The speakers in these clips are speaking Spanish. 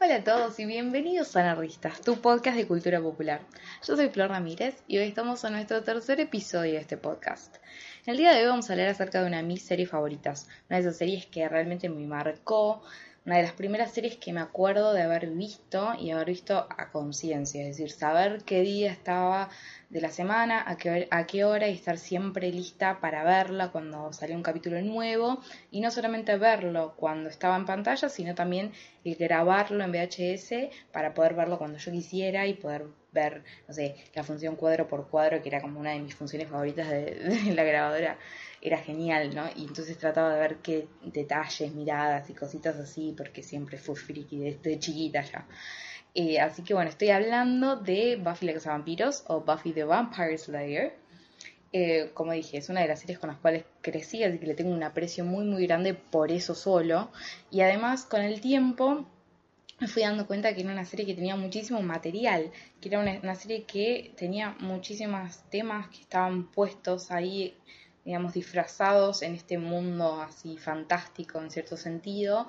Hola a todos y bienvenidos a Nerdistas, tu podcast de cultura popular. Yo soy Flor Ramírez y hoy estamos en nuestro tercer episodio de este podcast. En el día de hoy vamos a hablar acerca de una de mis series favoritas, una de esas series que realmente me marcó, una de las primeras series que me acuerdo de haber visto y haber visto a conciencia, es decir, saber qué día estaba de la semana, a qué, a qué hora y estar siempre lista para verla cuando salía un capítulo nuevo y no solamente verlo cuando estaba en pantalla, sino también grabarlo en VHS para poder verlo cuando yo quisiera y poder ver, no sé, la función cuadro por cuadro, que era como una de mis funciones favoritas de la grabadora era genial, ¿no? Y entonces trataba de ver qué detalles, miradas y cositas así, porque siempre fue friki desde chiquita ya. Eh, así que bueno, estoy hablando de Buffy la Casa Vampiros o Buffy the Vampire Slayer. Eh, como dije, es una de las series con las cuales crecí, así que le tengo un aprecio muy muy grande por eso solo. Y además con el tiempo me fui dando cuenta que era una serie que tenía muchísimo material, que era una serie que tenía muchísimos temas que estaban puestos ahí digamos, disfrazados en este mundo así fantástico en cierto sentido,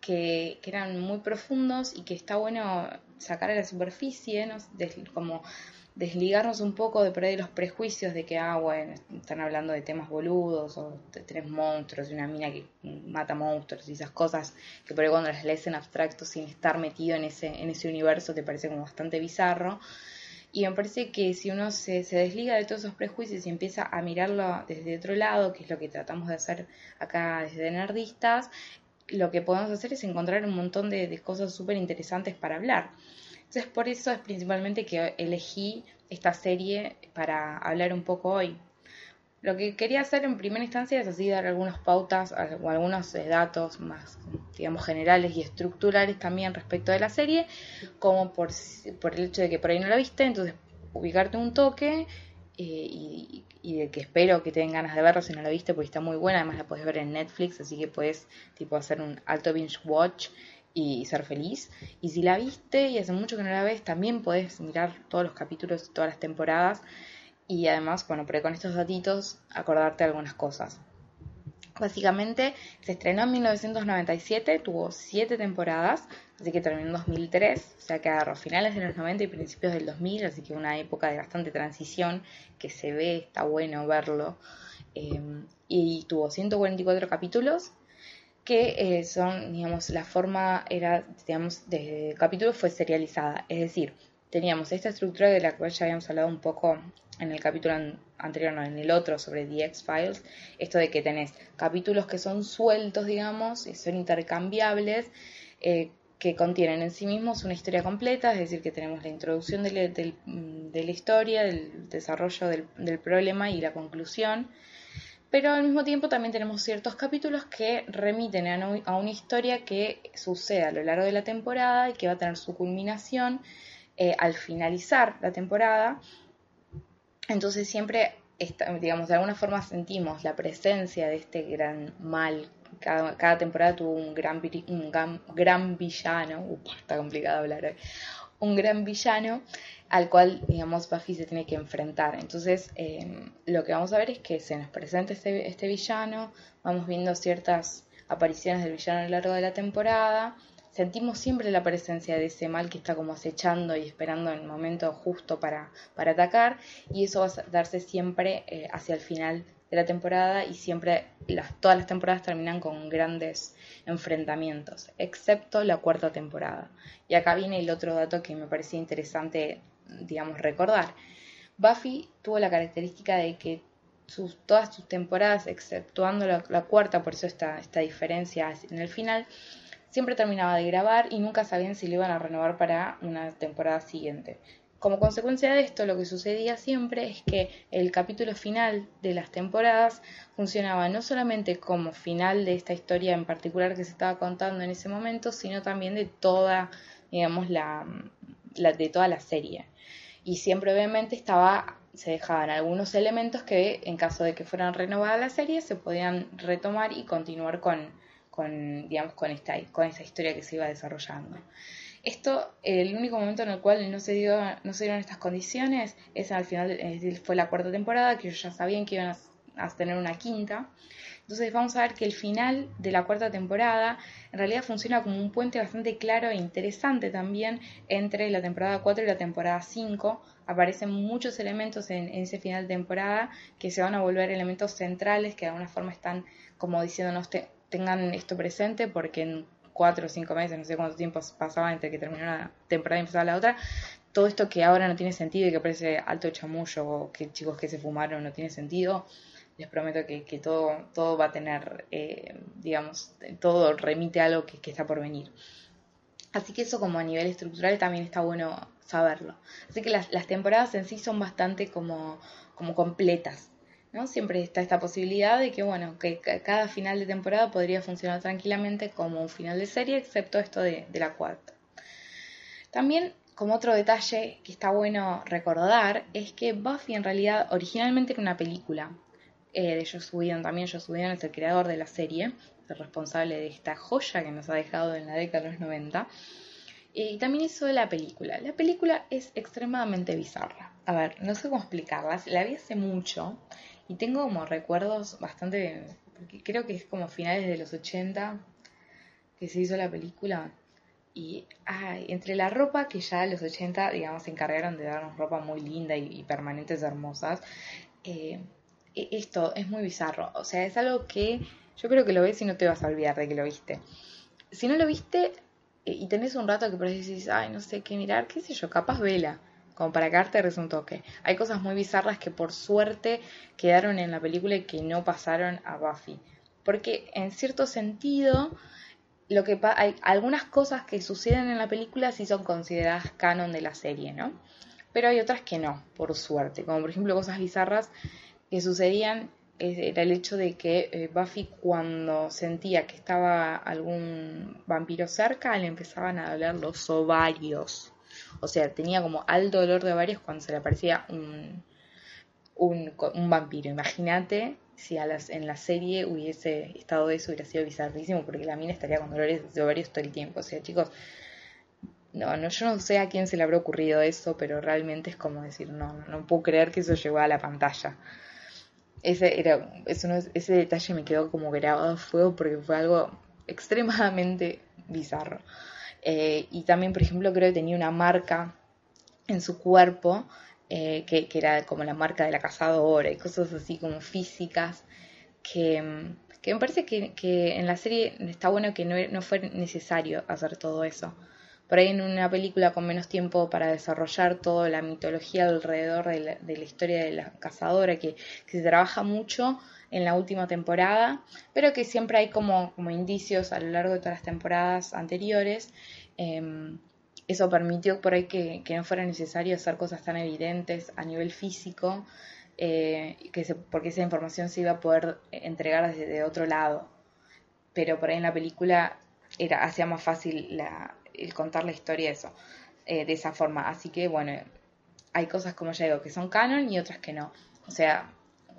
que, eran muy profundos y que está bueno sacar a la superficie, ¿no? como desligarnos un poco de los prejuicios de que, ah, bueno, están hablando de temas boludos o de tres monstruos y una mina que mata monstruos y esas cosas que por ahí cuando las lees en abstracto sin estar metido en ese, en ese universo te parece como bastante bizarro. Y me parece que si uno se, se, desliga de todos esos prejuicios y empieza a mirarlo desde otro lado, que es lo que tratamos de hacer acá desde Nerdistas, lo que podemos hacer es encontrar un montón de, cosas súper interesantes para hablar. Entonces por eso es principalmente que elegí esta serie para hablar un poco hoy. Lo que quería hacer en primera instancia es así dar algunas pautas o algunos eh, datos más, digamos, generales y estructurales también respecto de la serie, como por, por el hecho de que por ahí no la viste, entonces ubicarte un toque eh, y, de que espero que tengan ganas de verlo si no la viste, porque está muy buena, además la puedes ver en Netflix, así que puedes tipo hacer un alto binge watch y ser feliz. Y si la viste y hace mucho que no la ves, también puedes mirar todos los capítulos, todas las temporadas y además, bueno, pero con estos datitos acordarte algunas cosas. Básicamente se estrenó en 1997, tuvo siete temporadas, así que terminó en 2003, o sea que agarró finales de los 90 y principios del 2000, así que una época de bastante transición que se ve, está bueno verlo. Eh, y tuvo 144 capítulos que eh, son, digamos, la forma era, digamos, de capítulos fue serializada, es decir, teníamos esta estructura de la cual ya habíamos hablado un poco en el capítulo anterior, no, en el otro sobre The X-Files, esto de que tenés capítulos que son sueltos, digamos, y son intercambiables, eh, que contienen en sí mismos una historia completa, es decir, que tenemos la introducción de, la historia, del desarrollo del, problema y la conclusión, pero al mismo tiempo también tenemos ciertos capítulos que remiten a, una historia que sucede a lo largo de la temporada y que va a tener su culminación eh, al finalizar la temporada entonces siempre, digamos, de alguna forma sentimos la presencia de este gran mal. Cada, temporada tuvo un gran, un gran, villano, está complicado hablar hoy, un gran villano al cual, digamos, Buffy se tiene que enfrentar. Entonces, em, lo que vamos a ver es que se nos presenta este, este villano, vamos viendo ciertas apariciones del villano a lo largo de la temporada, sentimos siempre la presencia de ese mal que está como acechando y esperando el momento justo para, para atacar y eso va a darse siempre eh, hacia el final de la temporada y siempre las, todas las temporadas terminan con grandes enfrentamientos, excepto la cuarta temporada. Y acá viene el otro dato que me parecía interesante, digamos, recordar. Buffy tuvo la característica de que sus, todas sus temporadas, exceptuando la, la cuarta, por eso esta, esta diferencia en el final, siempre terminaba de grabar y nunca sabían si lo iban a renovar para una temporada siguiente. Como consecuencia de esto, lo que sucedía siempre es que el capítulo final de las temporadas funcionaba no solamente como final de esta historia en particular que se estaba contando en ese momento, sino también de toda, digamos, la, de toda la serie. Y siempre obviamente estaba, se dejaban algunos elementos que en caso de que fueran renovada la serie se podían retomar y continuar con, con, digamos, con esta, con historia que se iba desarrollando. Esto, el único momento en el cual no se, dio, no dieron estas condiciones es al final, fue la cuarta temporada, que ellos ya sabían que iban a, tener una quinta, Entonces vamos a ver que el final de la cuarta temporada en realidad funciona como un puente bastante claro e interesante también entre la temporada 4 y la temporada 5. Aparecen muchos elementos en, ese final de temporada que se van a volver elementos centrales que de alguna forma están como diciéndonos tengan esto presente porque en cuatro o cinco meses, no sé cuánto tiempo pasaba entre que terminó una temporada y empezaba la otra, todo esto que ahora no tiene sentido y que parece alto chamullo o que chicos que se fumaron no tiene sentido, les prometo que, todo, va a tener, eh, digamos, todo remite a algo que, está por venir. Así que eso como a nivel estructural también está bueno saberlo. Así que las, temporadas en sí son bastante como completas. ¿No? Siempre está esta posibilidad de que, bueno, que cada final de temporada podría funcionar tranquilamente como un final de serie, excepto esto de, de la cuarta. También como otro detalle que está bueno recordar es que Buffy en realidad originalmente era una película eh, de Joss Whedon también. Joss Whedon es el creador de la serie, el responsable de esta joya que nos ha dejado en la década de los 90. Y también hizo la película. La película es extremadamente bizarra. A ver, no sé cómo explicarla. La vi hace mucho y tengo como recuerdos bastante... Porque creo que es como finales de los 80 que se hizo la película. Y ay, entre la ropa que ya los 80, digamos, se encargaron de darnos ropa muy linda y, permanentes hermosas, eh, e, esto es muy bizarro. O sea, es algo que yo creo que lo ves y no te vas a olvidar de que lo viste. Si no lo viste eh, y tenés un rato que por ahí decís, ay, no sé qué mirar, qué sé yo, capaz vela. Como para que te un toque. Hay cosas muy bizarras que por suerte quedaron en la película y que no pasaron a Buffy. Porque en cierto sentido lo que hay algunas cosas que suceden en la película sí son consideradas canon de la serie, ¿no? Pero hay otras que no, por suerte, como por ejemplo cosas bizarras que sucedían era el hecho de que eh, Buffy cuando sentía que estaba algún vampiro cerca le empezaban a doler los ovarios. O sea, tenía como alto dolor de ovarios cuando se le aparecía un, un, vampiro. Imagínate si a las, en la serie hubiese estado eso, hubiera sido bizarrísimo, porque la mina estaría con dolores de ovarios todo el tiempo. O sea, chicos, no, no, yo no sé a quién se le habrá ocurrido eso, pero realmente es como decir, no, no puedo creer que eso llegó a la pantalla. Ese, era, eso ese detalle me quedó como grabado a fuego porque fue algo extremadamente bizarro. Eh, y también, por ejemplo, creo que tenía una marca en su cuerpo eh, que, era como la marca de la cazadora y cosas así como físicas que, me parece que, en la serie está bueno que no, no fue necesario hacer todo eso. Por ahí en una película con menos tiempo para desarrollar toda la mitología alrededor de la, historia de la cazadora, que, se trabaja mucho en la última temporada, pero que siempre hay como, como indicios a lo largo de todas las temporadas anteriores. Em, eso permitió por ahí que, no fuera necesario hacer cosas tan evidentes a nivel físico, eh, que porque esa información se iba a poder entregar desde otro lado. Pero por ahí en la película era, hacía más fácil el contar la historia eso, eh, de esa forma. Así que bueno, hay cosas como ya digo que son canon y otras que no. O sea,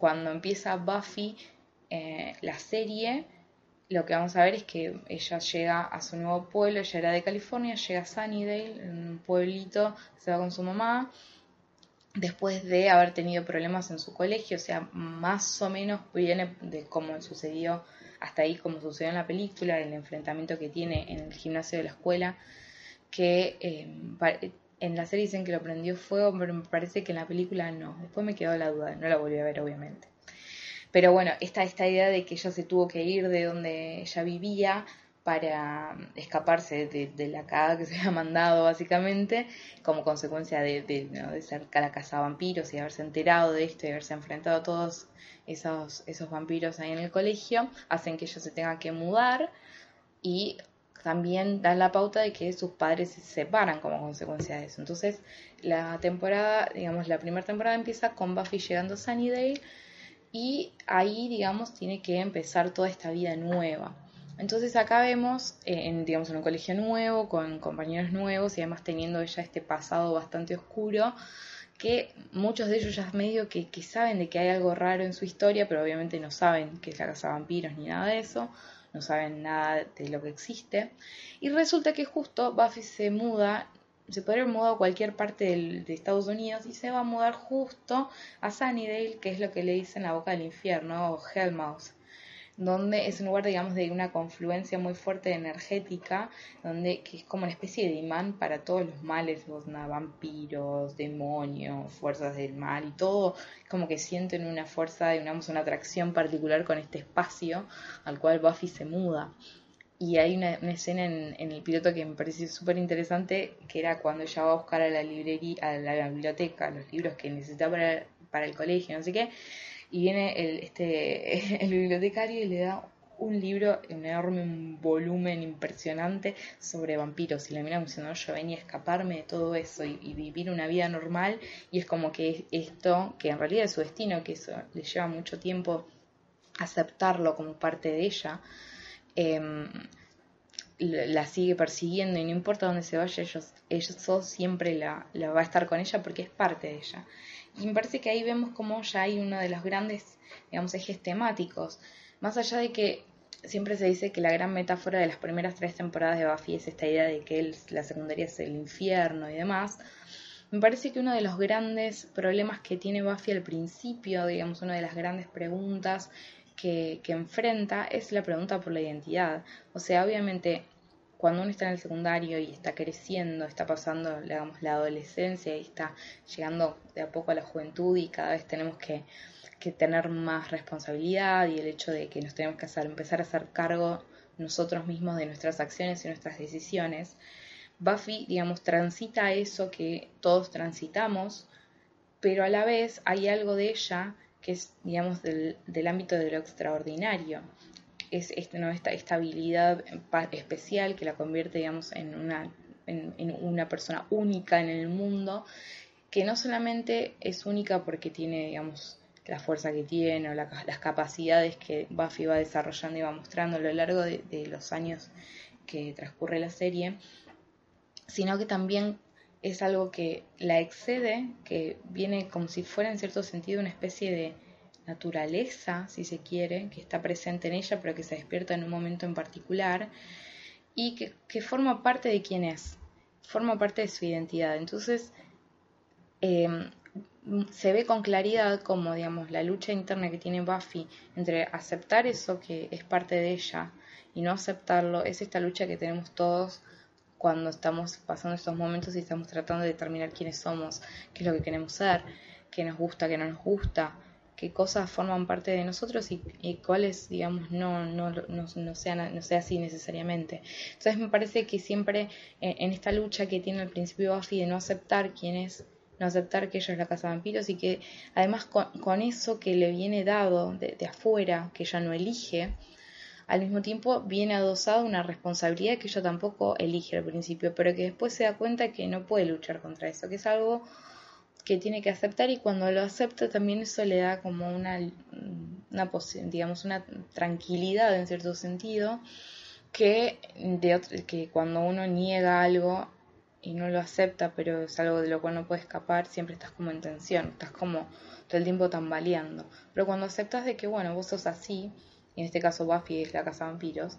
cuando empieza Buffy eh, la serie, lo que vamos a ver es que ella llega a su nuevo pueblo, ella era de California, llega a Sunnydale, un pueblito, se va con su mamá, después de haber tenido problemas en su colegio, o sea, más o menos viene de cómo sucedió hasta ahí, como sucedió en la película, el enfrentamiento que tiene en el gimnasio de la escuela, que eh, en la serie dicen que lo prendió fuego, pero me parece que en la película no, después me quedó la duda, no la volví a ver obviamente. Pero bueno, esta, idea de que ella se tuvo que ir de donde ella vivía para escaparse de, la cagada que se había mandado básicamente como consecuencia de, de, ser la casa de vampiros y haberse enterado de esto y haberse enfrentado a todos esos, esos vampiros ahí en el colegio, hacen que ella se tenga que mudar y también dan la pauta de que sus padres se separan como consecuencia de eso. Entonces, la temporada, digamos, la primera temporada empieza con Buffy llegando a Sunnydale y ahí, digamos, tiene que empezar toda esta vida nueva. Entonces acá vemos, eh, en, digamos, en un colegio nuevo, con compañeros nuevos y además teniendo ella este pasado bastante oscuro, que muchos de ellos ya medio que, que saben de que hay algo raro en su historia, pero obviamente no saben que es la casa de vampiros ni nada de eso, no saben nada de lo que existe. Y resulta que justo Buffy se muda se podría haber mudado a cualquier parte de Estados Unidos y se va a mudar justo a Sunnydale, que es lo que le dicen la boca del infierno o Hellmouth. Donde es un lugar, digamos, de una confluencia muy fuerte energética, donde que es como una especie de imán para todos los males, los vampiros, demonios, fuerzas del mal y todo, como que sienten una fuerza, digamos, una atracción particular con este espacio al cual Buffy se muda. Y hay una, escena en, el piloto que me pareció súper interesante, que era cuando ella va a buscar a la librería, a la biblioteca, los libros que necesitaba para, para el colegio, no sé qué, y viene el, este, el bibliotecario y le da un libro enorme, un volumen impresionante sobre vampiros. Y la mira diciendo, yo venía a escaparme de todo eso y, vivir una vida normal. Y es como que esto, que en realidad es su destino, que eso le lleva mucho tiempo aceptarlo como parte de ella, em, la sigue persiguiendo y no importa dónde se vaya, ellos, ellos siempre la, la va a estar con ella porque es parte de ella. Y me parece que ahí vemos como ya hay uno de los grandes, digamos, ejes temáticos. Más allá de que siempre se dice que la gran metáfora de las primeras tres temporadas de Buffy es esta idea de que la secundaria es el infierno y demás. Me parece que uno de los grandes problemas que tiene Buffy al principio, digamos, una de las grandes preguntas que, que enfrenta es la pregunta por la identidad. O sea, obviamente cuando uno está en el secundario y está creciendo, está pasando, digamos, la adolescencia y está llegando de a poco a la juventud y cada vez tenemos que, tener más responsabilidad y el hecho de que nos tenemos que empezar a hacer cargo nosotros mismos de nuestras acciones y nuestras decisiones, Buffy, digamos, transita eso que todos transitamos, pero a la vez hay algo de ella que es, digamos, del ámbito de lo extraordinario es ¿no? esta estabilidad especial que la convierte, digamos, en una, en, una persona única en el mundo, que no solamente es única porque tiene, digamos, la fuerza que tiene o las capacidades que Buffy va desarrollando y va mostrando a lo largo de los años que transcurre la serie, sino que también es algo que la excede, que viene como si fuera en cierto sentido una especie de naturaleza, si se quiere, que está presente en ella, pero que se despierta en un momento en particular y que, forma parte de quién es, forma parte de su identidad. Entonces, em, se ve con claridad como, digamos, la lucha interna que tiene Buffy entre aceptar eso que es parte de ella y no aceptarlo, es esta lucha que tenemos todos cuando estamos pasando estos momentos y estamos tratando de determinar quiénes somos, qué es lo que queremos ser, qué nos gusta, qué no nos gusta, qué cosas forman parte de nosotros y, cuáles, digamos, no, no, no, no, sean, no sea así necesariamente. Entonces me parece que siempre en, esta lucha que tiene al principio Buffy de no aceptar quién es, no aceptar que ella es la casa de vampiros y que además con, eso que le viene dado de, de, afuera, que ella no elige, al mismo tiempo viene adosada una responsabilidad que ella tampoco elige al principio, pero que después se da cuenta que no puede luchar contra eso, que es algo que tiene que aceptar y cuando lo acepta también eso le da como una, una digamos una tranquilidad en cierto sentido que de que cuando uno niega algo y no lo acepta pero es algo de lo cual no puede escapar siempre estás como en tensión estás como todo el tiempo tambaleando. Pero cuando aceptas de que bueno vos sos así y en este caso Buffy es la casa de vampiros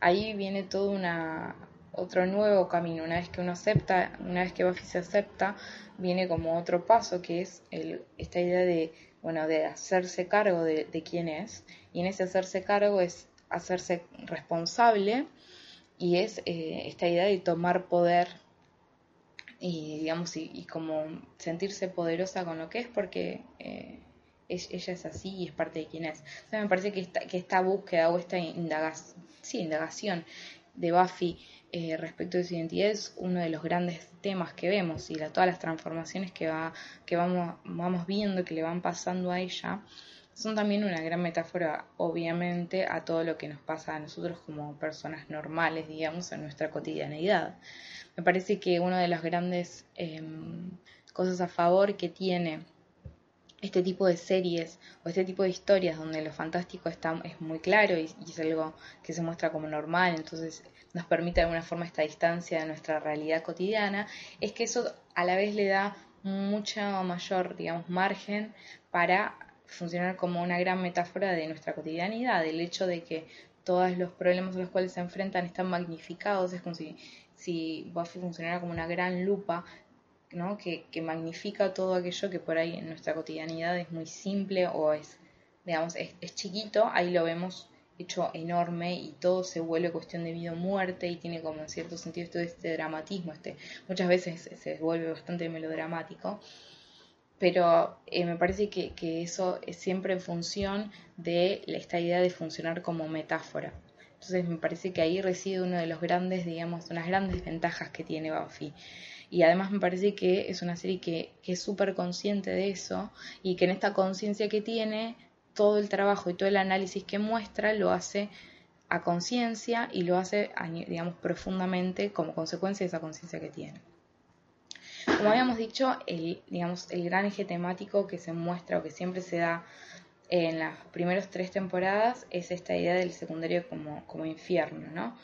ahí viene toda una otro nuevo camino. Una vez que uno acepta, una vez que Buffy se acepta, viene como otro paso que es el, esta idea de, bueno, de hacerse cargo de, quién es. Y en ese hacerse cargo es hacerse responsable y es eh, esta idea de tomar poder y digamos y, como sentirse poderosa con lo que es porque eh, ella es así y es parte de quién es. Entonces me parece que esta, que esta búsqueda o esta sí, indagación de Buffy eh, respecto de su identidad es uno de los grandes temas que vemos y todas las transformaciones que, va, que vamos, vamos viendo que le van pasando a ella son también una gran metáfora, obviamente, a todo lo que nos pasa a nosotros como personas normales, digamos, en nuestra cotidianeidad. Me parece que una de las grandes em, cosas a favor que tiene este tipo de series o este tipo de historias donde lo fantástico está, es muy claro y, es algo que se muestra como normal, entonces nos permite de alguna forma esta distancia de nuestra realidad cotidiana, es que eso a la vez le da mucho mayor, digamos, margen para funcionar como una gran metáfora de nuestra cotidianidad, el hecho de que todos los problemas a los cuales se enfrentan están magnificados, es como si, si Buffy funcionara como una gran lupa ¿no? que, que magnifica todo aquello que por ahí en nuestra cotidianidad es muy simple o es, digamos, es chiquito, ahí lo vemos hecho enorme y todo se vuelve cuestión de vida o muerte y tiene como en cierto sentido todo este dramatismo, este, muchas veces se vuelve bastante melodramático, pero eh, me parece que, eso es siempre en función de esta idea de funcionar como metáfora. Entonces me parece que ahí reside uno de los grandes, digamos, unas grandes ventajas que tiene Buffy. Y además me parece que es una serie que, que es súper consciente de eso y que en esta conciencia que tiene todo el trabajo y todo el análisis que muestra lo hace a conciencia y lo hace, digamos, profundamente como consecuencia de esa conciencia que tiene. Como habíamos dicho, el, digamos, el gran eje temático que se muestra o que siempre se da en las primeras tres temporadas es esta idea del secundario como, como infierno, ¿no?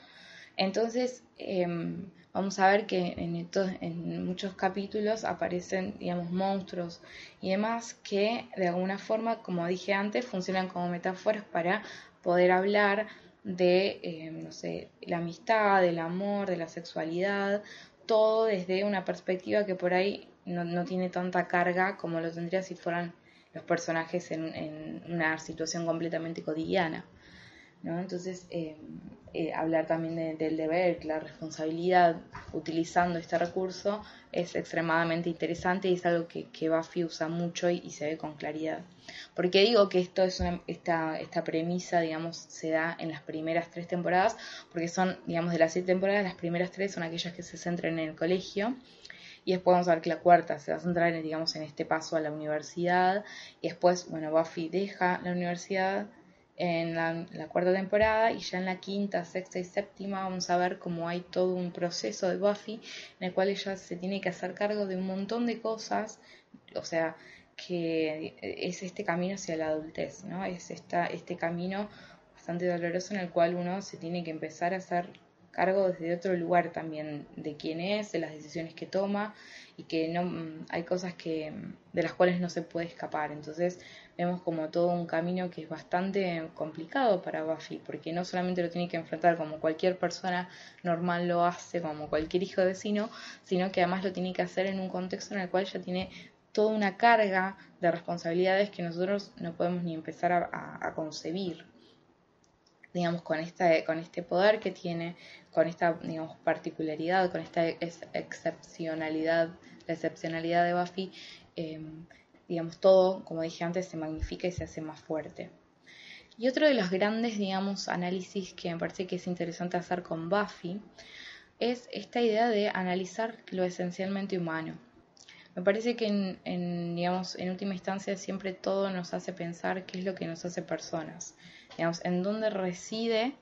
Entonces, em, vamos a ver que en, muchos capítulos aparecen, digamos, monstruos y demás que de alguna forma, como dije antes, funcionan como metáforas para poder hablar de, eh, no sé, la amistad, del amor, de la sexualidad, todo desde una perspectiva que por ahí no, tiene tanta carga como lo tendría si fueran los personajes en una situación completamente cotidiana. Entonces, eh, eh, hablar también del deber, la responsabilidad utilizando este recurso es extremadamente interesante y es algo que, que Buffy usa mucho y, se ve con claridad. Porque digo que esto es una, esta, esta premisa, digamos, se da en las primeras tres temporadas, porque son, digamos, de las siete temporadas, las primeras tres son aquellas que se centran en el colegio y después vamos a ver que la cuarta se va a centrar en, digamos, en este paso a la universidad y después, bueno, Buffy deja la universidad en la, cuarta temporada y ya en la quinta, sexta y séptima vamos a ver cómo hay todo un proceso de Buffy en el cual ella se tiene que hacer cargo de un montón de cosas, o sea, que es este camino hacia la adultez, ¿no? Es esta, este camino bastante doloroso en el cual uno se tiene que empezar a hacer cargo desde otro lugar también de quién es, de las decisiones que toma y que no mm, hay cosas que de las cuales no se puede escapar. Entonces, vemos como todo un camino que es bastante complicado para Buffy, porque no solamente lo tiene que enfrentar como cualquier persona normal lo hace, como cualquier hijo de vecino, sino que además lo tiene que hacer en un contexto en el cual ya tiene toda una carga de responsabilidades que nosotros no podemos ni empezar a, concebir. Digamos, con, esta, con este poder que tiene, con esta, digamos, particularidad, con esta excepcionalidad, la excepcionalidad de Buffy, eh, digamos, todo, como dije antes, se magnifica y se hace más fuerte. Y otro de los grandes, digamos, análisis que me parece que es interesante hacer con Buffy es esta idea de analizar lo esencialmente humano. Me parece que en, digamos, en última instancia siempre todo nos hace pensar qué es lo que nos hace personas. Digamos, en dónde reside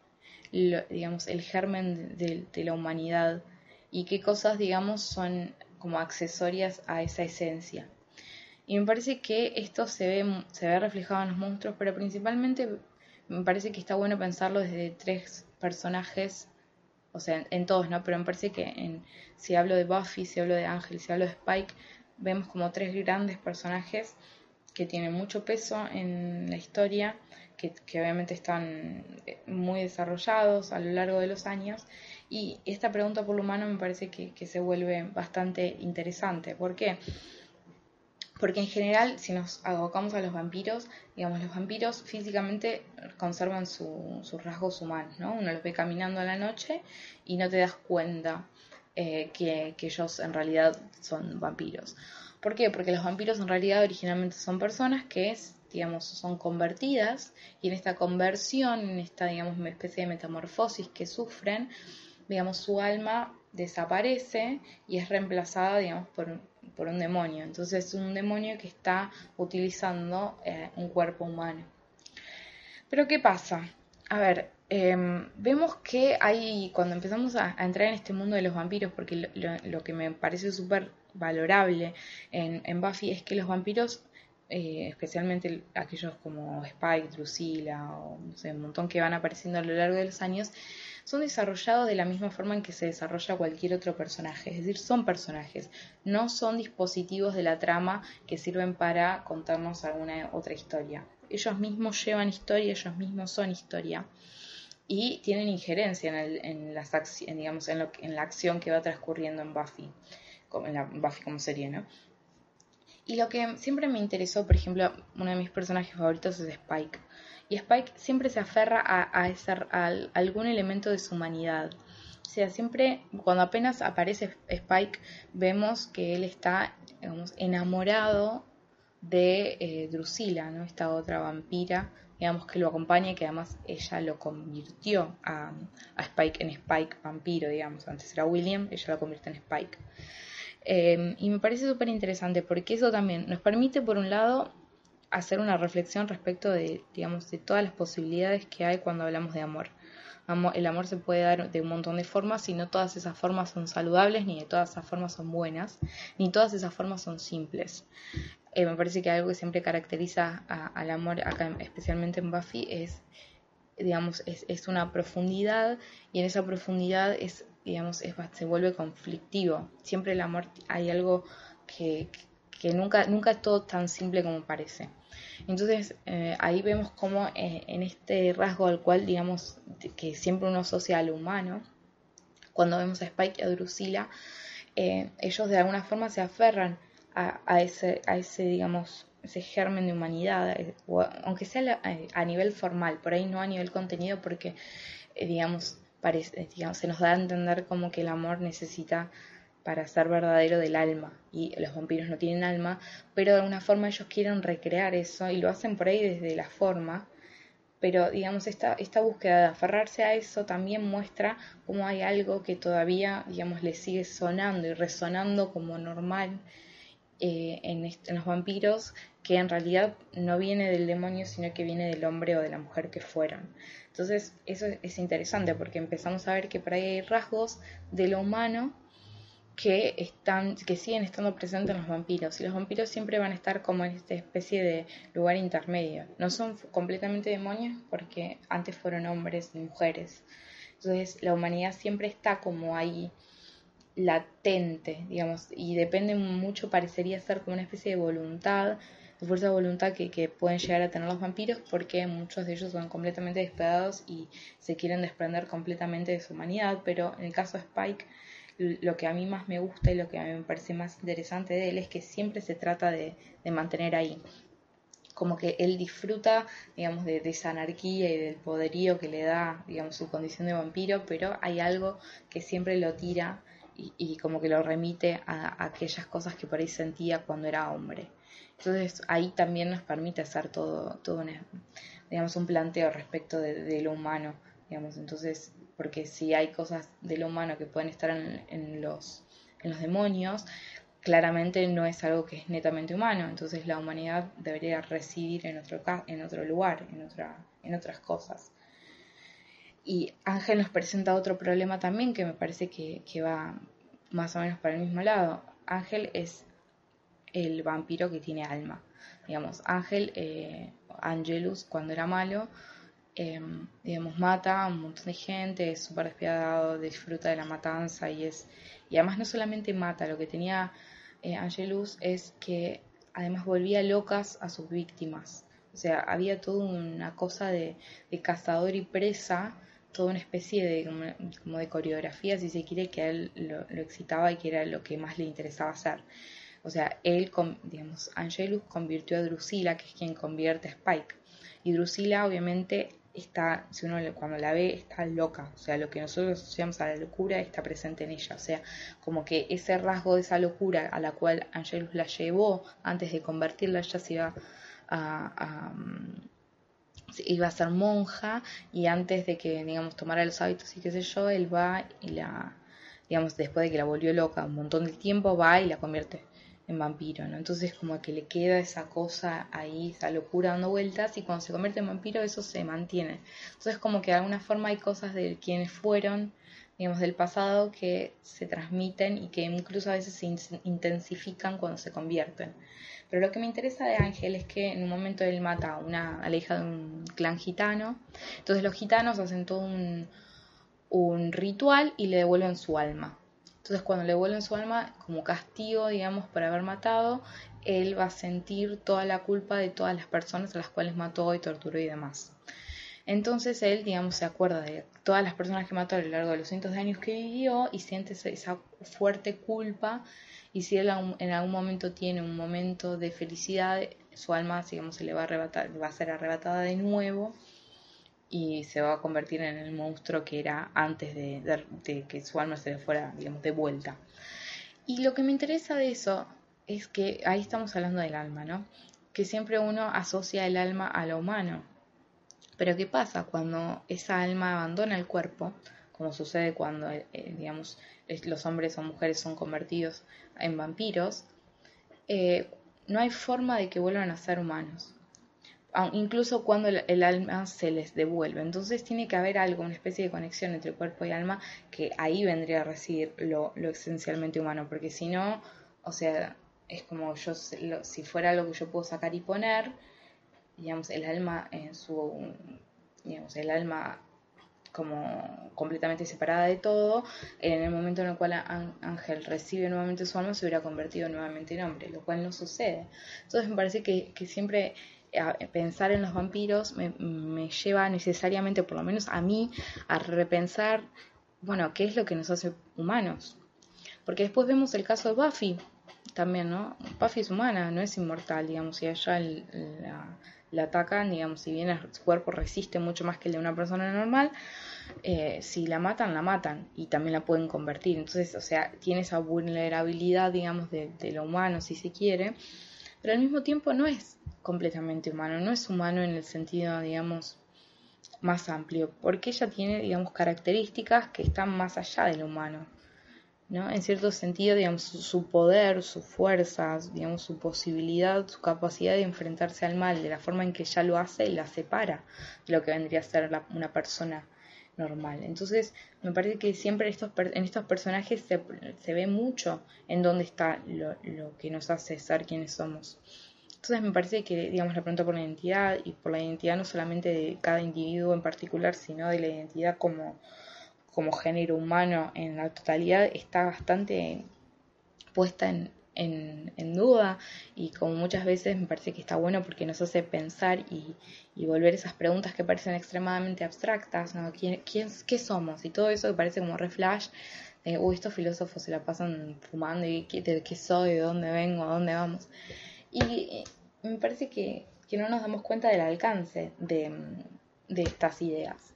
digamos, el germen de, de la humanidad y qué cosas, digamos, son como accesorias a esa esencia. Y me parece que esto se ve, se ve reflejado en los monstruos, pero principalmente me parece que está bueno pensarlo desde tres personajes, o sea, en, todos, ¿no? Pero me parece que en, si hablo de Buffy, si hablo de Ángel, si hablo de Spike, vemos como tres grandes personajes que tienen mucho peso en la historia, que, que obviamente están eh, muy desarrollados a lo largo de los años. Y esta pregunta por lo humano me parece que, que se vuelve bastante interesante. ¿Por qué? Porque en general, si nos abocamos a los vampiros, digamos, los vampiros físicamente conservan sus rasgos humanos, ¿no? Uno los ve caminando a la noche y no te das cuenta eh, que, ellos en realidad son vampiros. ¿Por qué? Porque los vampiros en realidad originalmente son personas que digamos, son convertidas y en esta conversión, en esta, digamos, especie de metamorfosis que sufren, digamos, su alma desaparece y es reemplazada, digamos, por, por un demonio. Entonces es un demonio que está utilizando eh, un cuerpo humano. Pero ¿qué pasa? A ver, em, vemos que hay, cuando empezamos a, entrar en este mundo de los vampiros, porque lo, que me parece súper valorable en, Buffy es que los vampiros, eh, especialmente aquellos como Spike, Drusilla o no sé, un montón que van apareciendo a lo largo de los años, son desarrollados de la misma forma en que se desarrolla cualquier otro personaje, es decir, son personajes, no son dispositivos de la trama que sirven para contarnos alguna otra historia. Ellos mismos llevan historia, ellos mismos son historia y tienen injerencia en, digamos, en, lo, en la acción que va transcurriendo en Buffy, como, en la Buffy como serie, ¿no? Y lo que siempre me interesó, por ejemplo, uno de mis personajes favoritos es Spike. Y Spike siempre se aferra a, a, a algún elemento de su humanidad. O sea, siempre cuando apenas aparece Spike vemos que él está enamorado de eh, Drusilla, ¿no? esta otra vampira digamos que lo acompaña y que además ella lo convirtió a, Spike en Spike vampiro, digamos, antes era William, ella lo convierte en Spike. Em, y me parece súper interesante porque eso también nos permite, por un lado, hacer una reflexión respecto de, digamos, de todas las posibilidades que hay cuando hablamos de amor. El amor se puede dar de un montón de formas y no todas esas formas son saludables, ni de todas esas formas son buenas, ni todas esas formas son simples. Eh, me parece que algo que siempre caracteriza al amor, acá especialmente en Buffy, es, digamos, es, una profundidad y en esa profundidad es, digamos, se vuelve conflictivo. Siempre el amor hay algo que, nunca, nunca es todo tan simple como parece. Entonces eh, ahí vemos como eh, en este rasgo al cual, digamos, que siempre uno asocia al humano, cuando vemos a Spike y a Drusilla, ellos de alguna forma se aferran a, ese, a ese, digamos, ese germen de humanidad, eh, aunque sea a, nivel formal, por ahí no a nivel contenido, porque, eh, digamos, parece, digamos, se nos da a entender como que el amor necesita para ser verdadero del alma y los vampiros no tienen alma, pero de alguna forma ellos quieren recrear eso y lo hacen por ahí desde la forma, pero digamos esta, esta búsqueda de aferrarse a eso también muestra cómo hay algo que todavía digamos le sigue sonando y resonando como normal eh, en, los vampiros que en realidad no viene del demonio, sino que viene del hombre o de la mujer que fueron. Entonces, eso es interesante porque empezamos a ver que por ahí hay rasgos de lo humano que están, que siguen estando presentes en los vampiros. Y los vampiros siempre van a estar como en esta especie de lugar intermedio. No son completamente demonios porque antes fueron hombres y mujeres. Entonces la humanidad siempre está como ahí latente, digamos, y depende mucho, parecería ser como una especie de voluntad, de fuerza de voluntad que, que, pueden llegar a tener los vampiros porque muchos de ellos son completamente despedados y se quieren desprender completamente de su humanidad, pero en el caso de Spike, lo que a mí más me gusta y lo que me parece más interesante de él es que siempre se trata de, de mantener ahí, como que él disfruta, digamos, de, esa anarquía y del poderío que le da, digamos, su condición de vampiro, pero hay algo que siempre lo tira y, como que lo remite a, aquellas cosas que por ahí sentía cuando era hombre. Entonces ahí también nos permite hacer todo, todo un, digamos, un planteo respecto de, lo humano, digamos, entonces, porque si hay cosas de lo humano que pueden estar en, los, en los demonios, claramente no es algo que es netamente humano, entonces la humanidad debería residir en otro, en otro lugar, en, otra, en otras cosas. Y Ángel nos presenta otro problema también que me parece que, va más o menos para el mismo lado. Ángel es el vampiro que tiene alma. Digamos, Ángel, eh, Angelus, cuando era malo, em, digamos, mata a un montón de gente, es súper despiadado, disfruta de la matanza y es. Y además no solamente mata, lo que tenía eh, Angelus es que además volvía locas a sus víctimas. O sea, había toda una cosa de, de cazador y presa toda una especie de, como, de coreografía, si se quiere, que a él lo, excitaba y que era lo que más le interesaba hacer. O sea, él, digamos, Angelus convirtió a Drusilla, que es quien convierte a Spike. Y Drusilla, obviamente, está, si uno cuando la ve, está loca. O sea, lo que nosotros asociamos a la locura está presente en ella. O sea, como que ese rasgo de esa locura a la cual Angelus la llevó antes de convertirla, ella se iba a iba a ser monja y antes de que, digamos, tomara los hábitos y qué sé yo, él va y la, digamos, después de que la volvió loca un montón de tiempo, va y la convierte en vampiro, ¿no? Entonces como que le queda esa cosa ahí, esa locura dando vueltas y cuando se convierte en vampiro eso se mantiene. Entonces como que de alguna forma hay cosas de quienes fueron, digamos, del pasado que se transmiten y que incluso a veces se intensifican cuando se convierten. Pero lo que me interesa de Ángel es que en un momento él mata a, una, a la hija de un clan gitano. Entonces los gitanos hacen todo un, un ritual y le devuelven su alma. Entonces cuando le devuelven su alma como castigo, digamos, por haber matado, él va a sentir toda la culpa de todas las personas a las cuales mató y torturó y demás. Entonces él, digamos, se acuerda de todas las personas que mató a lo largo de los cientos de años que vivió y siente esa fuerte culpa y si él en algún momento tiene un momento de felicidad, su alma, digamos, se le va a, arrebatar, va a ser arrebatada de nuevo y se va a convertir en el monstruo que era antes de, que su alma se le fuera, digamos, de vuelta. Y lo que me interesa de eso es que ahí estamos hablando del alma, ¿no? Que siempre uno asocia el alma a lo humano. Pero ¿qué pasa cuando esa alma abandona el cuerpo? Como sucede cuando, eh, digamos, los hombres o mujeres son convertidos en vampiros, eh, no hay forma de que vuelvan a ser humanos incluso cuando el, alma se les devuelve. Entonces tiene que haber algo, una especie de conexión entre cuerpo y alma, que ahí vendría a recibir lo, esencialmente humano, porque si no, o sea, es como yo, si fuera algo que yo puedo sacar y poner, digamos, el alma en su, digamos, el alma como completamente separada de todo, en el momento en el cual Ángel recibe nuevamente su alma, se hubiera convertido nuevamente en hombre, lo cual no sucede. Entonces me parece que, que siempre pensar en los vampiros me, lleva necesariamente, por lo menos a mí, a repensar, bueno, qué es lo que nos hace humanos. Porque después vemos el caso de Buffy también, ¿no? Buffy es humana, no es inmortal, digamos, y ella la, atacan, digamos, si bien su cuerpo resiste mucho más que el de una persona normal, eh, si la matan, la matan y también la pueden convertir. Entonces, o sea, tiene esa vulnerabilidad, digamos, de, de lo humano, si se quiere, pero al mismo tiempo no es completamente humano, no es humano en el sentido, digamos, más amplio, porque ella tiene, digamos, características que están más allá del humano, ¿no? En cierto sentido, digamos, su, poder, sus fuerzas, digamos, su posibilidad, su capacidad de enfrentarse al mal, de la forma en que ella lo hace, la separa de lo que vendría a ser una persona normal. Entonces, me parece que siempre estos, en estos personajes se, se ve mucho en dónde está lo, lo que nos hace ser quienes somos. Entonces me parece que, digamos, la pregunta por la identidad y por la identidad no solamente de cada individuo en particular, sino de la identidad como, como género humano en la totalidad está bastante puesta en, en, duda y como muchas veces me parece que está bueno porque nos hace pensar y, y volver esas preguntas que parecen extremadamente abstractas, ¿no? ¿Quién, quién, ¿Qué somos? Y todo eso que parece como reflash de, uy, estos filósofos se la pasan fumando y de qué soy, de dónde vengo, a dónde vamos. Y me parece que, no nos damos cuenta del alcance de, estas ideas.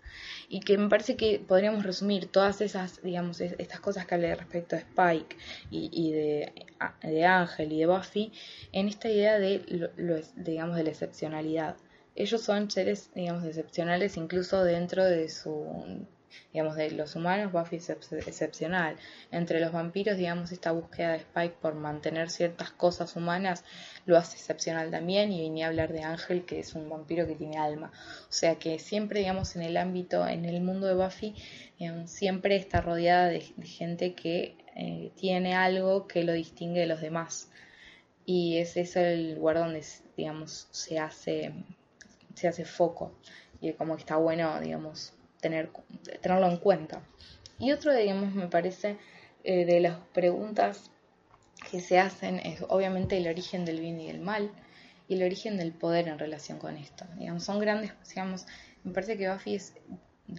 Y que me parece que podríamos resumir todas esas, digamos, estas cosas que hablé respecto a Spike y, de, de Ángel y de Buffy en esta idea de, lo, digamos, de la excepcionalidad. Ellos son seres, digamos, excepcionales incluso dentro de su digamos, de los humanos, Buffy es excepcional. Entre los vampiros, digamos, esta búsqueda de Spike por mantener ciertas cosas humanas lo hace excepcional también. Y vine a hablar de Ángel, que es un vampiro que tiene alma. O sea que siempre, digamos, en el ámbito, en el mundo de Buffy, siempre está rodeada de, gente que eh, tiene algo que lo distingue de los demás. Y ese es el lugar donde, digamos, se hace, se hace foco. Y como que está bueno, digamos, tener, tenerlo en cuenta. Y otro, digamos, me parece, eh, de las preguntas que se hacen es obviamente el origen del bien y del mal y el origen del poder en relación con esto. Digamos, son grandes, digamos, me parece que Buffy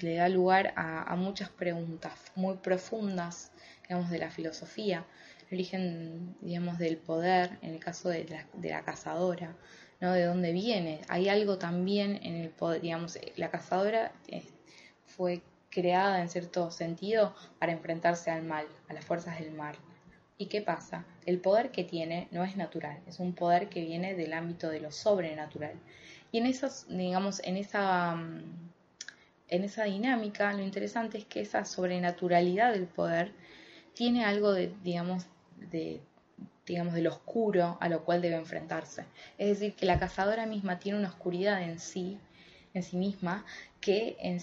le da lugar a, muchas preguntas muy profundas, digamos, de la filosofía, el origen, digamos, del poder, en el caso de la, de la cazadora, ¿no? De dónde viene. Hay algo también en el poder, digamos, la cazadora fue creada en cierto sentido para enfrentarse al mal, a las fuerzas del mal. ¿Y qué pasa? El poder que tiene no es natural, es un poder que viene del ámbito de lo sobrenatural. Y en esos, digamos, en esa, mm, en esa dinámica, lo interesante es que esa sobrenaturalidad del poder tiene algo de, digamos, de digamos, del oscuro a lo cual debe enfrentarse. Es decir, que la cazadora misma tiene una oscuridad en sí, en sí misma, que en,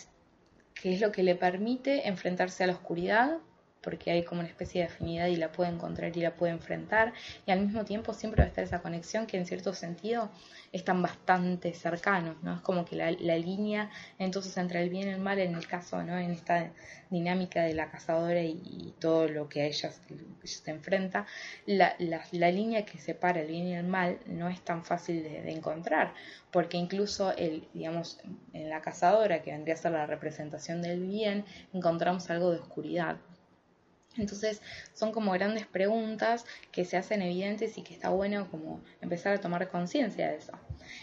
que es lo que le permite enfrentarse a la oscuridad, porque hay como una especie de afinidad y la puede encontrar y la puede enfrentar, y al mismo tiempo siempre va a estar esa conexión que en cierto sentido están bastante cercanos, ¿no? Es como que la, línea entonces entre el bien y el mal en el caso, ¿no? En esta dinámica de la cazadora y, todo lo que a ella se, enfrenta, la, la, línea que separa el bien y el mal no es tan fácil de, encontrar, porque incluso el, digamos, en la cazadora, que vendría a ser la representación del bien, encontramos algo de oscuridad. Entonces son como grandes preguntas que se hacen evidentes y que está bueno como empezar a tomar conciencia de eso.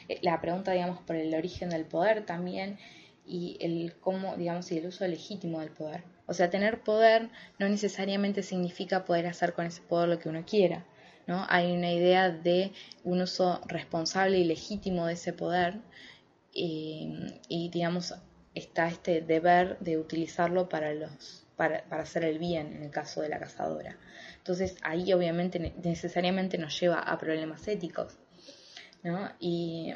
Eh, la pregunta, digamos, por el origen del poder también y el cómo, digamos, y el uso legítimo del poder. O sea, tener poder no necesariamente significa poder hacer con ese poder lo que uno quiera. ¿no? Hay una idea de un uso responsable y legítimo de ese poder eh, y, digamos, está este deber de utilizarlo para los para, para, hacer el bien en el caso de la cazadora. Entonces ahí obviamente necesariamente nos lleva a problemas éticos. ¿no? Y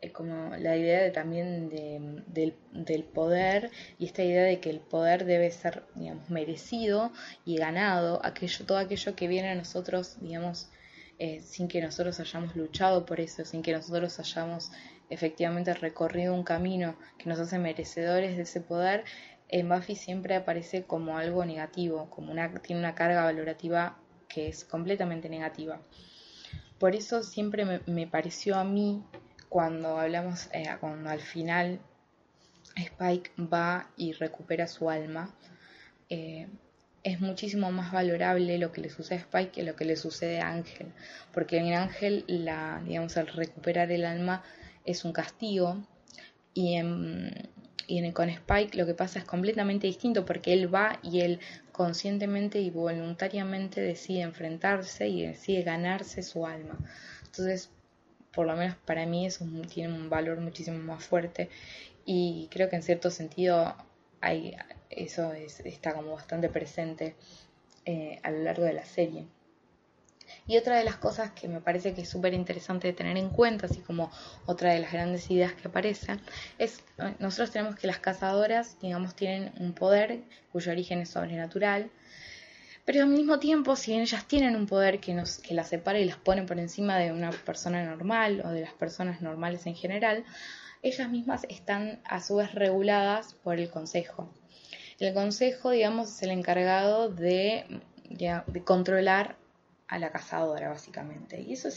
eh, como la idea de, también de, del, poder y esta idea de que el poder debe ser digamos merecido y ganado aquello todo aquello que viene a nosotros digamos eh, sin que nosotros hayamos luchado por eso sin que nosotros hayamos efectivamente recorrido un camino que nos hace merecedores de ese poder en Buffy siempre aparece como algo negativo, como una, tiene una carga valorativa que es completamente negativa. Por eso siempre me, pareció a mí, cuando hablamos, eh, cuando al final Spike va y recupera su alma, eh, es muchísimo más valorable lo que le sucede a Spike que lo que le sucede a Ángel. Porque en Ángel, la, digamos, al recuperar el alma es un castigo y en, y con Spike lo que pasa es completamente distinto porque él va y él conscientemente y voluntariamente decide enfrentarse y decide ganarse su alma. Entonces, por lo menos para mí eso tiene un valor muchísimo más fuerte y creo que en cierto sentido hay, eso está como bastante presente eh, a lo largo de la serie. Y otra de las cosas que me parece que es súper interesante de tener en cuenta, así como otra de las grandes ideas que aparecen, es eh, nosotros tenemos que las cazadoras, digamos, tienen un poder cuyo origen es sobrenatural, pero al mismo tiempo, si ellas tienen un poder que, nos, que las separa y las pone por encima de una persona normal o de las personas normales en general, ellas mismas están a su vez reguladas por el Consejo. El Consejo, digamos, es el encargado de, de controlar a la cazadora, básicamente. Y eso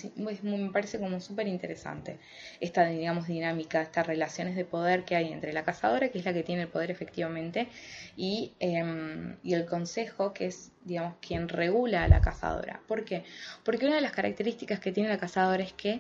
me parece como súper interesante, esta, digamos, dinámica, estas relaciones de poder que hay entre la cazadora, que es la que tiene el poder efectivamente, y, em, y el consejo, que es, digamos, quien regula a la cazadora. ¿Por qué? Porque una de las características que tiene la cazadora es que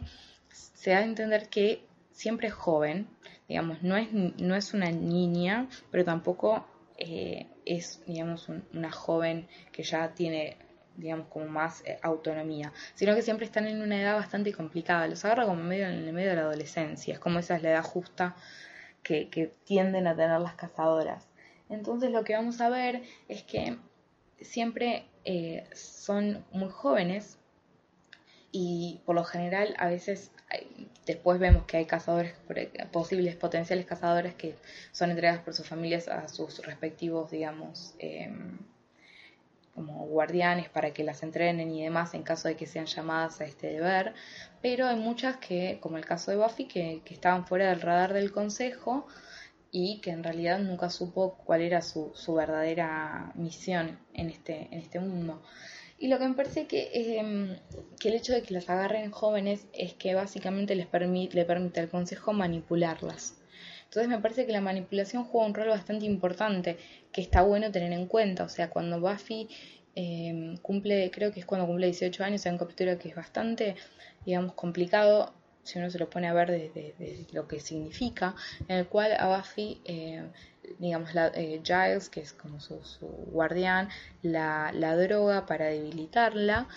se da a entender que siempre es joven, digamos, no es, no es una niña, pero tampoco eh, es, digamos, una joven que ya tiene digamos, como más eh, autonomía, sino que siempre están en una edad bastante complicada, los agarra como medio en el medio de la adolescencia, es como esa es la edad justa que, tienden a tener las cazadoras. Entonces lo que vamos a ver es que siempre eh, son muy jóvenes y por lo general a veces después vemos que hay cazadores, posibles potenciales cazadores que son entregados por sus familias a sus respectivos, digamos, eh, como guardianes para que las entrenen y demás en caso de que sean llamadas a este deber, pero hay muchas que, como el caso de Buffy, que, estaban fuera del radar del consejo y que en realidad nunca supo cuál era su, su verdadera misión en este, en este mundo. Y lo que me parece que, em, que el hecho de que las agarren jóvenes es que básicamente les permite, le permite al consejo manipularlas. Entonces me parece que la manipulación juega un rol bastante importante que está bueno tener en cuenta. O sea, cuando Buffy eh, cumple, creo que es cuando cumple 18 años, hay un capítulo que es bastante, digamos, complicado si uno se lo pone a ver desde, lo que significa, en el cual a Buffy, eh, digamos, la, eh, Giles, que es como su, su guardián, la, droga para debilitarla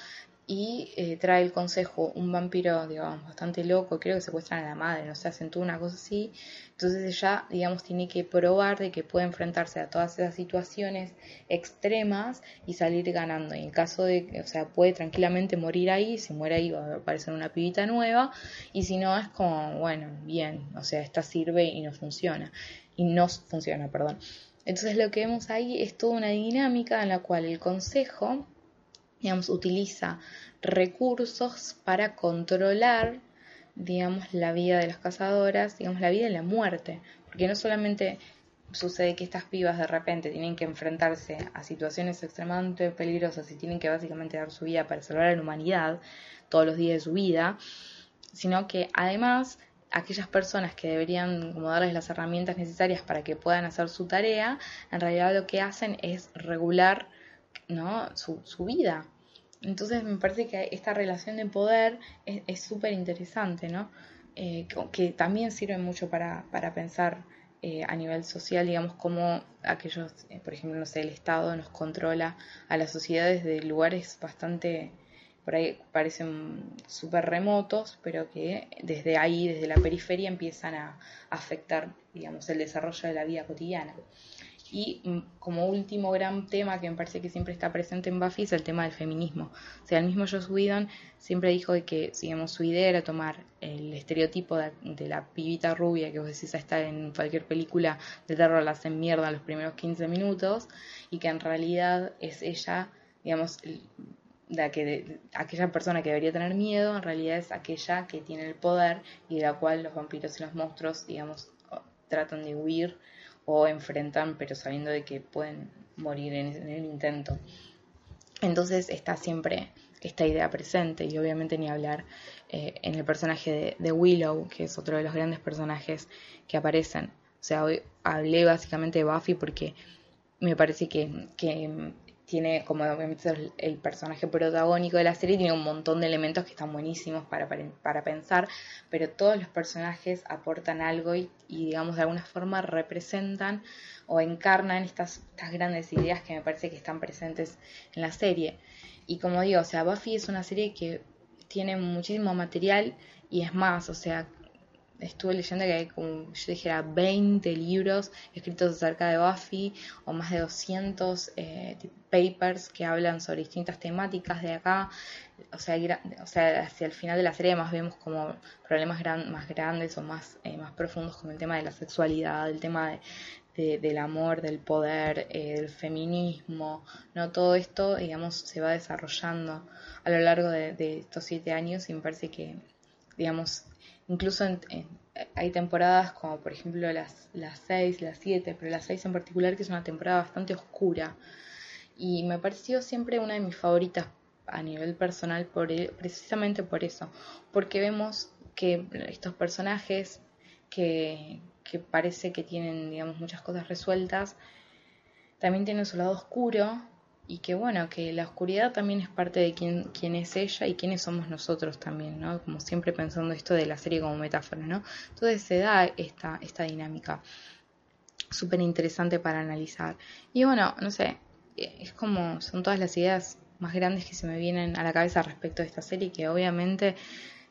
y eh, trae el consejo un vampiro, digamos, bastante loco, creo que secuestran a la madre, no sé, hacen toda una cosa así. Entonces ella, digamos, tiene que probar de que puede enfrentarse a todas esas situaciones extremas y salir ganando. Y en caso de, o sea, puede tranquilamente morir ahí, si muere ahí va a aparecer una pibita nueva, y si no es como, bueno, bien, o sea, esta sirve y no funciona. Y no funciona, perdón. Entonces lo que vemos ahí es toda una dinámica en la cual el consejo digamos, utiliza recursos para controlar, digamos, la vida de las cazadoras, digamos, la vida y la muerte. Porque no solamente sucede que estas pibas de repente tienen que enfrentarse a situaciones extremadamente peligrosas y tienen que básicamente dar su vida para salvar a la humanidad todos los días de su vida, sino que además aquellas personas que deberían darles las herramientas necesarias para que puedan hacer su tarea, en realidad lo que hacen es regular ¿no? su, vida. Entonces me parece que esta relación de poder es súper interesante, ¿no? Eh, que, también sirve mucho para, para pensar eh, a nivel social, digamos, cómo aquellos, eh, por ejemplo, no sé, el Estado nos controla a las sociedades de lugares bastante, por ahí parecen súper remotos, pero que desde ahí, desde la periferia, empiezan a afectar, digamos, el desarrollo de la vida cotidiana. Y mm, como último gran tema que me parece que siempre está presente en Buffy es el tema del feminismo. O sea, el mismo Joss Whedon siempre dijo de que, digamos, su idea era tomar el estereotipo de, la pibita rubia que vos decís está en cualquier película de terror, la hacen mierda en los primeros 15 minutos, y que en realidad es ella, digamos, la que aquella persona que debería tener miedo, en realidad es aquella que tiene el poder y de la cual los vampiros y los monstruos, digamos, tratan de huir o enfrentan, pero sabiendo de que pueden morir en, el intento. Entonces está siempre esta idea presente y obviamente ni hablar eh, en el personaje de, Willow, que es otro de los grandes personajes que aparecen. O sea, hoy hablé básicamente de Buffy porque me parece que, que tiene, como obviamente el, personaje protagónico de la serie, tiene un montón de elementos que están buenísimos para, para, pensar, pero todos los personajes aportan algo y, digamos, de alguna forma representan o encarnan estas, estas grandes ideas que me parece que están presentes en la serie. Y como digo, o sea, Buffy es una serie que tiene muchísimo material y es más, o sea, estuve leyendo que hay como yo dijera 20 libros escritos acerca de Buffy o más de 200 eh, papers que hablan sobre distintas temáticas de acá o sea, o sea hacia el final de la serie más vemos como problemas más grandes o más, eh, más profundos como el tema de la sexualidad el tema de, del amor, del poder, eh, del feminismo, ¿no? Todo esto, digamos, se va desarrollando a lo largo de, de estos siete años y me parece que, digamos, Incluso hay temporadas como por ejemplo las, las 6, las 7, pero las 6 en particular que es una temporada bastante oscura. Y me pareció siempre una de mis favoritas a nivel personal por, e, precisamente por eso. Porque vemos que estos personajes que, que parece que tienen digamos muchas cosas resueltas, también tienen su lado oscuro y que bueno, que la oscuridad también es parte de quién, quién es ella y quiénes somos nosotros también, ¿no? Como siempre pensando esto de la serie como metáfora, ¿no? Entonces se da esta, esta dinámica súper interesante para analizar. Y bueno, no sé, es como son todas las ideas más grandes que se me vienen a la cabeza respecto de esta serie, que obviamente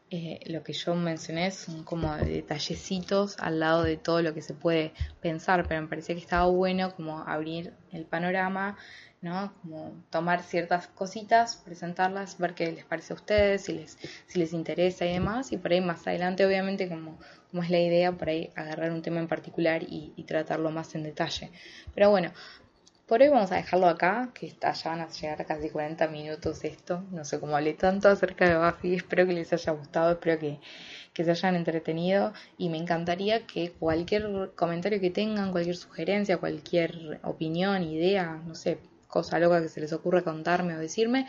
eh, lo que yo mencioné son como detallecitos al lado de todo lo que se puede pensar, pero me parecía que estaba bueno como abrir el panorama ¿no? Como tomar ciertas cositas, presentarlas, ver qué les parece a ustedes, si les, si les interesa y demás, y por ahí más adelante, obviamente, como, como es la idea, por ahí agarrar un tema en particular y, tratarlo más en detalle. Pero bueno, por hoy vamos a dejarlo acá, que está, ya van a llegar casi 40 minutos esto, no sé cómo hablé tanto acerca de Buffy, espero que les haya gustado, espero que, que se hayan entretenido y me encantaría que cualquier comentario que tengan, cualquier sugerencia, cualquier opinión, idea, no sé, cosa loca que se les ocurra contarme o decirme,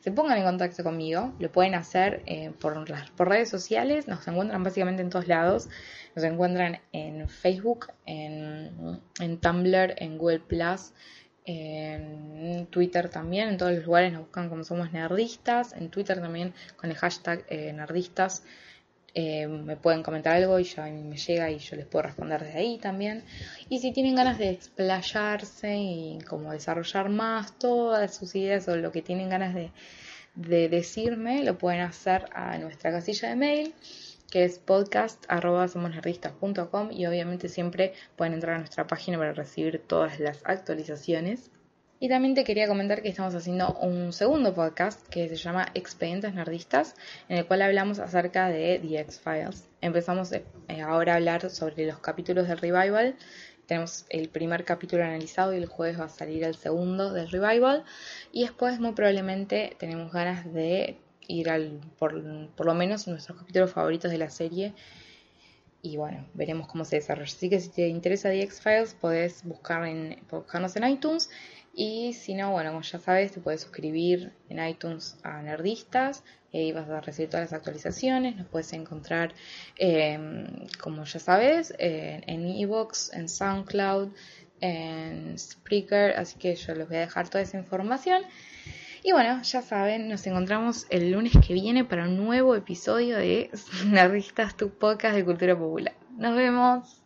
se pongan en contacto conmigo. Lo pueden hacer eh, por, las, por redes sociales, nos encuentran básicamente en todos lados. Nos encuentran en Facebook, en, en Tumblr, en Google Plus, en Twitter también, en todos los lugares nos buscan como somos nerdistas, en Twitter también con el hashtag eh, nerdistas eh, me pueden comentar algo y ya me llega y yo les puedo responder desde ahí también. Y si tienen ganas de explayarse y como desarrollar más todas sus ideas o lo que tienen ganas de, decirme, lo pueden hacer a nuestra casilla de mail que es podcast.somosnerdistas.com y obviamente siempre pueden entrar a nuestra página para recibir todas las actualizaciones. Y también te quería comentar que estamos haciendo un segundo podcast que se llama Expedientes Nerdistas, en el cual hablamos acerca de The X-Files. Empezamos eh, ahora a hablar sobre los capítulos del revival. Tenemos el primer capítulo analizado y el jueves va a salir el segundo del revival. Y después muy probablemente tenemos ganas de ir al, por, por lo menos nuestros capítulos favoritos de la serie y bueno, veremos cómo se desarrolla. Así que si te interesa The X-Files, podés buscar en, buscarnos en iTunes y si no, bueno, como ya sabes, te puedes suscribir en iTunes a Nerdistas y ahí vas a recibir todas las actualizaciones. Nos puedes encontrar, em, como ya sabes, en Evox, en SoundCloud, en Spreaker, así que yo les voy a dejar toda esa información. Y bueno, ya saben, nos encontramos el lunes que viene para un nuevo episodio de Nerdistas, tu podcast de cultura popular. Nos vemos.